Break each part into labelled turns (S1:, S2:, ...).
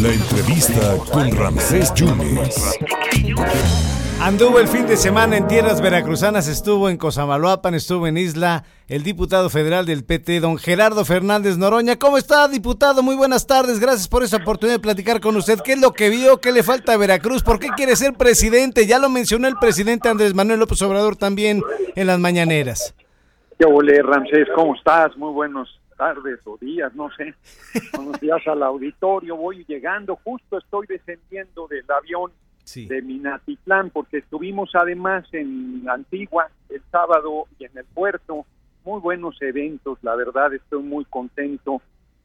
S1: La entrevista con Ramsés Yunes.
S2: Anduvo el fin de semana en tierras veracruzanas, estuvo en Cosamaloapan, estuvo en Isla, el diputado federal del PT, don Gerardo Fernández Noroña. ¿Cómo está, diputado? Muy buenas tardes, gracias por esa oportunidad de platicar con usted. ¿Qué es lo que vio? ¿Qué le falta a Veracruz? ¿Por qué quiere ser presidente? Ya lo mencionó el presidente Andrés Manuel López Obrador también en las mañaneras.
S3: ¿Qué ole, Ramsés? ¿Cómo estás? Muy buenos tardes o días, no sé. Buenos días al auditorio. Voy llegando, justo estoy descendiendo del avión de Minatitlán, porque estuvimos además en Antigua el sábado y en el puerto. Muy buenos eventos, la verdad estoy muy contento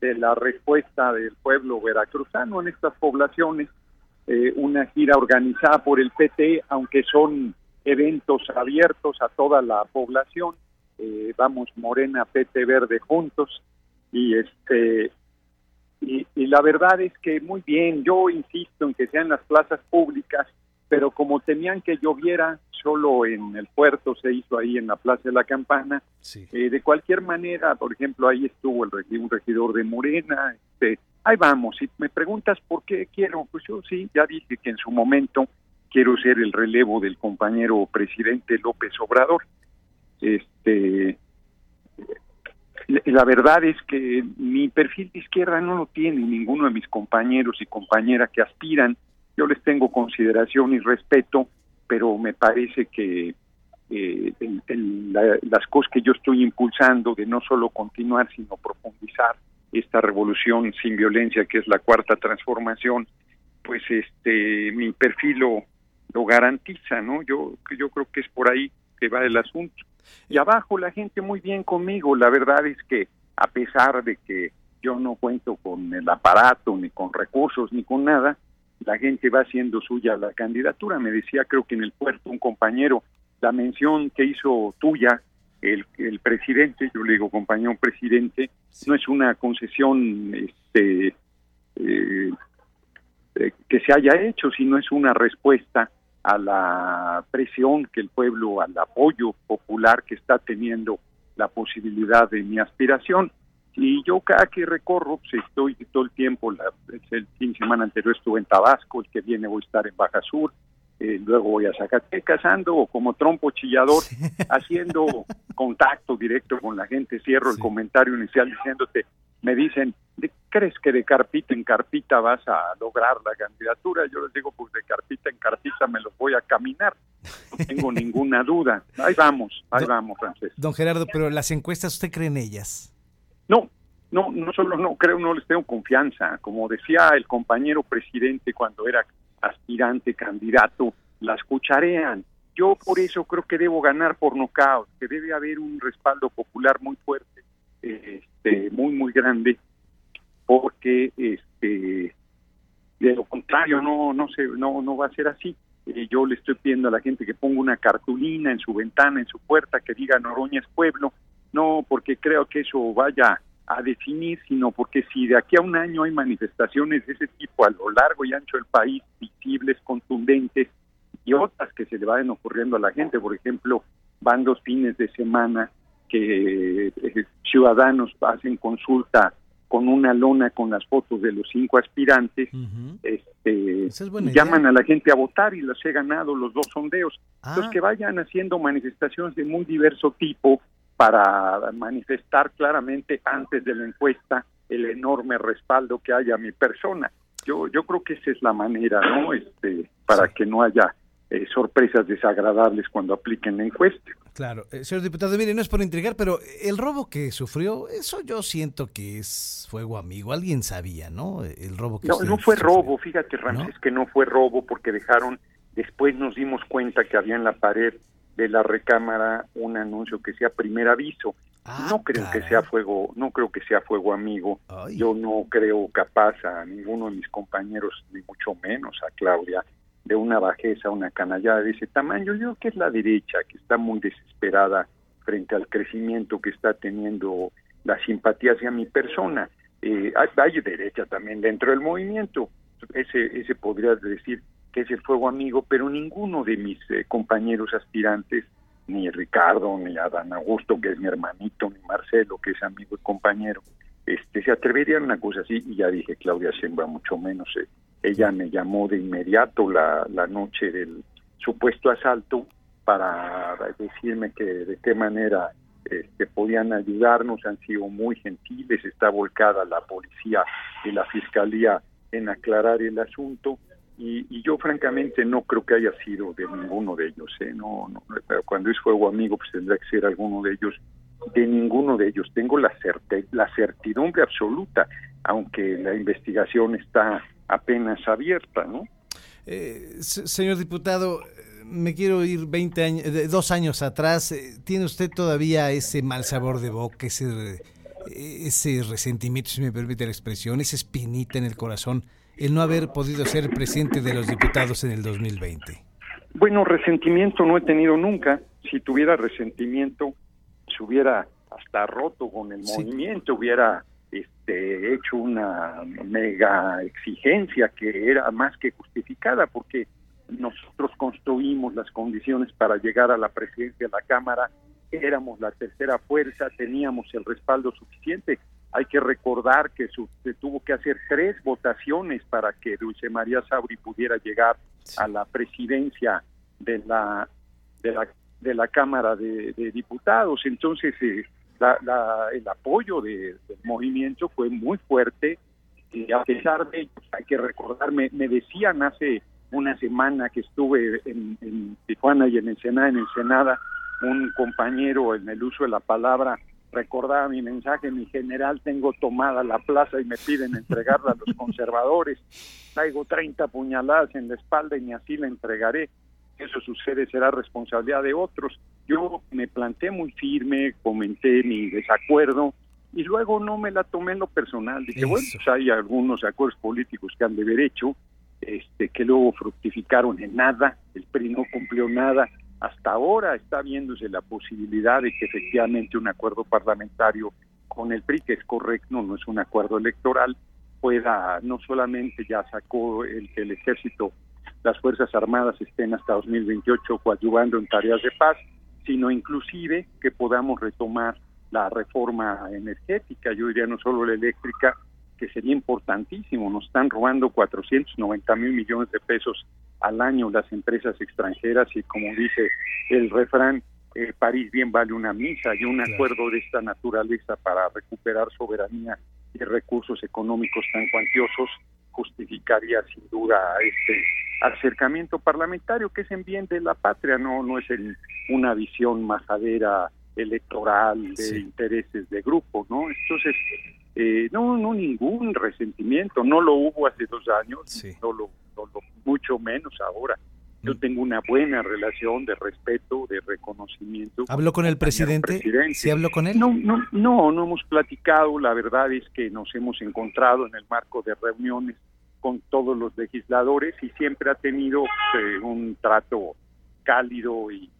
S3: de la respuesta del pueblo veracruzano en estas poblaciones. Eh, una gira organizada por el PT, aunque son eventos abiertos a toda la población. Eh, vamos Morena, PT Verde juntos y este y, la verdad es que muy bien, yo insisto en que sean las plazas públicas, pero como tenían que lloviera, solo en el puerto se hizo ahí en la Plaza de la Campana. Eh, de cualquier manera, por ejemplo, ahí estuvo el un regidor de Morena. Este, ahí vamos. Si me preguntas por qué quiero, pues yo sí, ya dije que en su momento quiero ser el relevo del compañero presidente López Obrador. Este, la verdad es que mi perfil de izquierda no lo tiene ninguno de mis compañeros y compañeras que aspiran. Yo les tengo consideración y respeto, pero me parece que eh, las cosas que yo estoy impulsando de no solo continuar, sino profundizar esta revolución sin violencia que es la cuarta transformación, pues este mi perfil lo, lo garantiza, ¿no? Yo yo creo que es por ahí que va el asunto. Y abajo la gente muy bien conmigo. La verdad es que a pesar de que yo no cuento con el aparato, ni con recursos, ni con nada, la gente va haciendo suya la candidatura. Me decía, creo que en el puerto, un compañero, la mención que hizo tuya, el, el presidente, yo le digo compañero presidente, no es una concesión este, eh, eh, que se haya hecho, sino es una respuesta a la presión que el pueblo, al apoyo popular que está teniendo la posibilidad de mi aspiración. Y yo cada que recorro, pues estoy todo el tiempo, la, el fin de semana anterior estuve en Tabasco, el que viene voy a estar en Baja Sur, eh, luego voy a Zacatecas, ando como trompo chillador, haciendo contacto directo con la gente, cierro el comentario inicial diciéndote, me dicen, ¿crees que de carpita en carpita vas a lograr la candidatura? Yo les digo, pues de carpita en carpita me los voy a caminar, no tengo ninguna duda. Ahí vamos, ahí vamos, Francés.
S2: Don Gerardo, pero las encuestas, ¿usted cree en ellas?
S3: No, no, no solo no creo, no les tengo confianza. Como decía el compañero presidente cuando era aspirante, candidato, las cucharean. Yo por eso creo que debo ganar por nocaut, que debe haber un respaldo popular muy fuerte, este, muy, muy grande porque este de lo contrario no no se no no va a ser así. Eh, yo le estoy pidiendo a la gente que ponga una cartulina en su ventana en su puerta que diga Noroña es pueblo no porque creo que eso vaya a definir sino porque si de aquí a un año hay manifestaciones de ese tipo a lo largo y ancho del país visibles contundentes y otras que se le vayan ocurriendo a la gente por ejemplo van dos fines de semana que eh, ciudadanos hacen consulta con una lona con las fotos de los cinco aspirantes, este, llaman a la gente a votar y los he ganado los dos sondeos. Ah. que vayan haciendo manifestaciones de muy diverso tipo para manifestar claramente antes de la encuesta el enorme respaldo que haya a mi persona. Yo, yo creo que esa es la manera, ¿no? Este, para que no haya eh, sorpresas desagradables cuando apliquen la encuesta.
S2: Claro, eh, señor diputado, mire, no es por intrigar, pero el robo que sufrió, eso yo siento que es fuego amigo. Alguien sabía, ¿no? El robo que
S3: No, no fue robo, fíjate, Ramses, que no fue robo porque dejaron, después nos dimos cuenta que había en la pared de la recámara un anuncio que sea primer aviso. Ah, no creo que sea fuego, no creo que sea fuego amigo. Yo no creo capaz a ninguno de mis compañeros, ni mucho menos a Claudia, de una bajeza, una canallada de ese tamaño. Yo creo que es la derecha que está muy desesperada frente al crecimiento que está teniendo la simpatía hacia mi persona. Eh, hay, derecha también dentro del movimiento. Ese, ese podría decir que es el fuego amigo, pero ninguno de mis eh, compañeros aspirantes, ni Ricardo, ni Adán Augusto, que es mi hermanito, ni Marcelo, que es amigo y compañero, este, se atreverían a una cosa así y ya dije Claudia Sheinbaum mucho menos. Eh. Ella me llamó de inmediato la, la noche del supuesto asalto para decirme que de qué manera este, podían ayudarnos, han sido muy gentiles, está volcada la policía y la fiscalía en aclarar el asunto y, yo francamente no creo que haya sido de ninguno de ellos, ¿eh? no, no, pero cuando es fuego amigo pues tendrá que ser alguno de ellos, de ninguno de ellos, tengo la, la certidumbre absoluta, aunque la investigación está apenas abierta, ¿no?
S2: Eh, señor diputado, me quiero ir 20 años, dos años atrás. Eh, ¿Tiene usted todavía ese mal sabor de boca, ese, ese resentimiento, si me permite la expresión, esa espinita en el corazón, el no haber podido ser presidente de los diputados en el 2020?
S3: Bueno, resentimiento no he tenido nunca. Si tuviera resentimiento, se hubiera hasta roto con el movimiento, hubiera este, hecho una mega exigencia que era más que justificada, porque nosotros construimos las condiciones para llegar a la presidencia de la Cámara, éramos la tercera fuerza, teníamos el respaldo suficiente. Hay que recordar que se tuvo que hacer tres votaciones para que Dulce María Sauri pudiera llegar a la presidencia de la de la, de la Cámara de, Diputados. Entonces, eh, el apoyo del movimiento fue muy fuerte y a pesar de hay que recordar, me decían hace una semana que estuve en, Tijuana y en Ensenada, en Ensenada, un compañero en el uso de la palabra recordaba mi mensaje, mi general, tengo tomada la plaza y me piden entregarla a los conservadores, traigo 30 puñaladas en la espalda y ni así la entregaré, eso sucede será responsabilidad de otros. Yo me planté muy firme, comenté mi desacuerdo y luego no me la tomé en lo personal, dije, bueno, pues hay algunos acuerdos políticos que han de haber hecho, este, que luego fructificaron en nada, el PRI no cumplió nada, hasta ahora está viéndose la posibilidad de que efectivamente un acuerdo parlamentario con el PRI, que es correcto, no es un acuerdo electoral, pueda, no solamente ya sacó el que el ejército, las Fuerzas Armadas estén hasta 2028 coadyuvando en tareas de paz, sino inclusive que podamos retomar la reforma energética, yo diría no solo la eléctrica, que sería importantísimo. Nos están robando 490 mil millones de pesos al año las empresas extranjeras y como dice el refrán, eh, París bien vale una misa y un acuerdo de esta naturaleza para recuperar soberanía y recursos económicos tan cuantiosos justificaría sin duda este acercamiento parlamentario que es en bien de la patria, no no es en una visión majadera electoral de intereses de grupo, ¿no? Entonces, eh, no, no ningún resentimiento, no lo hubo hace dos años, no, lo, mucho menos ahora. Yo mm. tengo una buena relación de respeto, de reconocimiento.
S2: ¿Habló con el presidente? ¿Sí habló con él?
S3: No, no, no, no hemos platicado. La verdad es que nos hemos encontrado en el marco de reuniones con todos los legisladores y siempre ha tenido eh, un trato cálido y,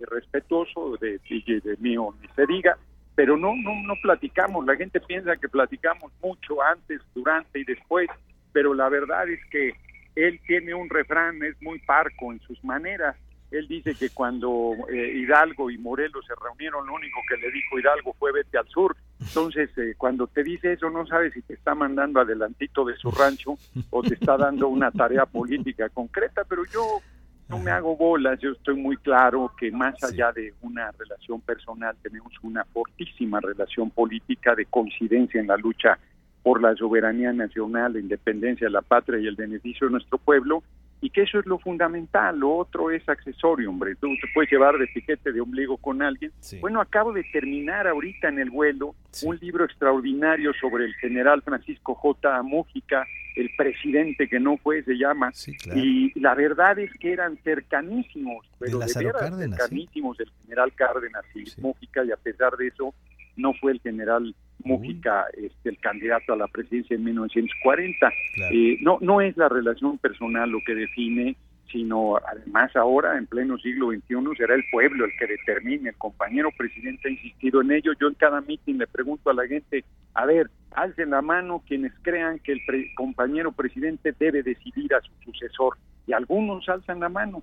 S3: respetuoso de, de, de mí o ni se diga pero no, no, no platicamos. La gente piensa que platicamos mucho antes, durante y después, pero la verdad es que él tiene un refrán, es muy parco en sus maneras. Él dice que cuando eh, Hidalgo y Morelos se reunieron, lo único que le dijo Hidalgo fue vete al sur. Entonces, eh, cuando te dice eso, no sabes si te está mandando adelantito de su rancho o te está dando una tarea política concreta, pero yo no me hago bolas, yo estoy muy claro que más allá de una relación personal tenemos una fortísima relación política de coincidencia en la lucha por la soberanía nacional, la independencia de la patria y el beneficio de nuestro pueblo, y que eso es lo fundamental, lo otro es accesorio, hombre, tú te puedes llevar de piquete de ombligo con alguien. Bueno, acabo de terminar ahorita en el vuelo un libro extraordinario sobre el general Francisco J. Mújica, el presidente que no fue, se llama, y la verdad es que eran cercanísimos, pero de, cercanísimos del general Cárdenas y Mújica, y a pesar de eso, no fue el general Mújica este, el candidato a la presidencia en 1940. Eh, no, no es la relación personal lo que define, sino además ahora, en pleno siglo XXI, será el pueblo el que determine. El compañero presidente ha insistido en ello. Yo en cada mitin le pregunto a la gente, a ver, alcen la mano quienes crean que el compañero presidente debe decidir a su sucesor. Y algunos alzan la mano.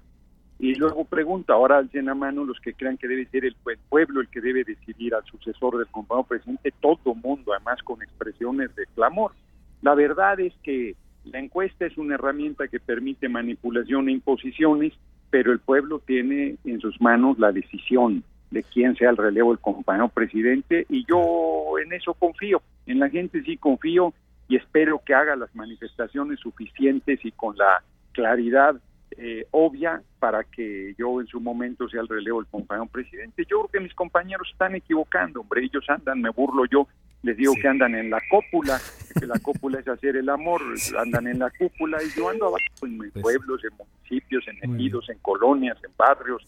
S3: Y luego pregunta, ahora alcen a mano los que crean que debe ser el, pueblo el que debe decidir al sucesor del compañero presidente, todo mundo, además con expresiones de clamor. La verdad es que la encuesta es una herramienta que permite manipulación e imposiciones, pero el pueblo tiene en sus manos la decisión de quién sea el relevo del compañero presidente y yo en eso confío, en la gente sí confío y espero que haga las manifestaciones suficientes y con la claridad eh, obvia para que yo en su momento sea el relevo del compañero presidente. Yo creo que mis compañeros están equivocando, hombre, ellos andan, me burlo yo, les digo que andan en la cópula, que la cópula es hacer el amor, andan en la cúpula y yo ando abajo en pues pueblos, en municipios, en ejidos, en colonias, en barrios,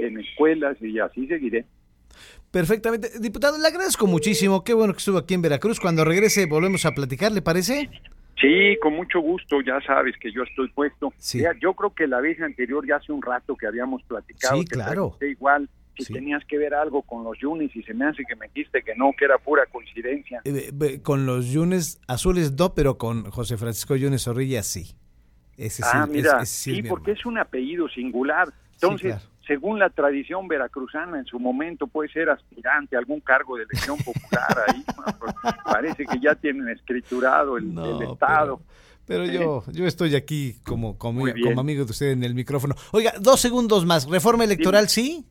S3: en escuelas y así seguiré.
S2: Perfectamente. Diputado, le agradezco muchísimo. Qué bueno que estuvo aquí en Veracruz. Cuando regrese volvemos a platicar, ¿le parece?
S3: Sí, con mucho gusto, ya sabes que yo estoy puesto. yo creo que la vez anterior, ya hace un rato que habíamos platicado,
S2: sí, claro.
S3: igual si tenías que ver algo con los Yunis y se me hace que me dijiste que no, que era pura coincidencia.
S2: Eh, con los Yunes azules no, pero con José Francisco Yunes Zorrilla sí.
S3: Ese ah, mira, sí, porque es un apellido singular. Entonces, según la tradición veracruzana, en su momento puede ser aspirante a algún cargo de elección popular ahí. Pues, parece que ya tienen escriturado el, Estado.
S2: Pero, yo, yo estoy aquí como, como, amigo de usted en el micrófono. Oiga, dos segundos más. ¿Reforma electoral sí?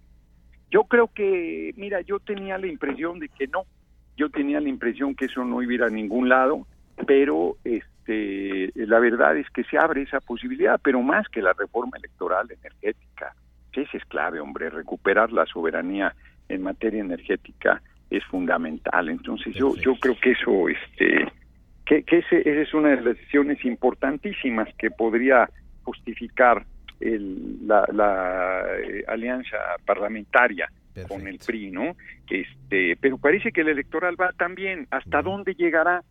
S3: Yo creo que, mira, yo tenía la impresión de que no. Yo tenía la impresión que eso no iba a ir a ningún lado, pero este, la verdad es que se abre esa posibilidad, pero más que la reforma electoral energética ese es clave, hombre, recuperar la soberanía en materia energética es fundamental. Entonces yo yo creo que eso este que, que esa es una de las decisiones importantísimas que podría justificar el, la, la eh, alianza parlamentaria con el PRI, ¿no? Este, pero parece que el electoral va también. ¿Hasta dónde llegará?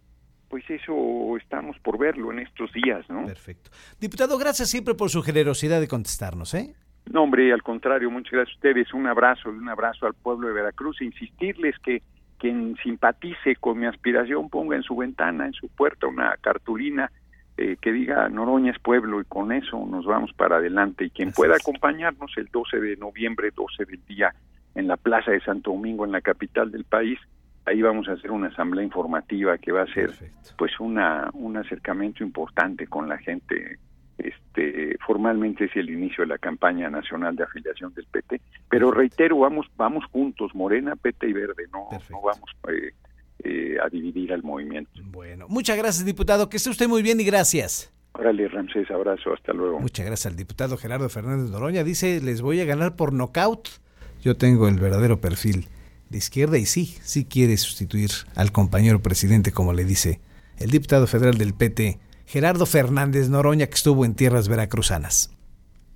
S3: Pues eso estamos por verlo en estos días, ¿no?
S2: Perfecto. Diputado, gracias siempre por su generosidad de contestarnos, ¿eh?
S3: No, hombre, al contrario, muchas gracias a ustedes. Un abrazo, un abrazo al pueblo de Veracruz. Insistirles que quien simpatice con mi aspiración ponga en su ventana, en su puerta, una cartulina eh, que diga Noroña es pueblo y con eso nos vamos para adelante. Y quien pueda acompañarnos el 12 de noviembre, 12 del día, en la Plaza de Santo Domingo, en la capital del país, ahí vamos a hacer una asamblea informativa que va a ser pues una un acercamiento importante con la gente este, formalmente es el inicio de la campaña nacional de afiliación del PT, pero reitero, vamos, vamos juntos, Morena, PT y Verde, no, no vamos eh, eh, a dividir al movimiento.
S2: Bueno, muchas gracias, diputado, que esté usted muy bien y gracias.
S3: Órale, Ramsés, abrazo, hasta luego.
S2: Muchas gracias al diputado Gerardo Fernández Noroña. Dice, les voy a ganar por nocaut. Yo tengo el verdadero perfil de izquierda y sí, sí quiere sustituir al compañero presidente, como le dice el diputado federal del PT, Gerardo Fernández Noroña, que estuvo en tierras veracruzanas.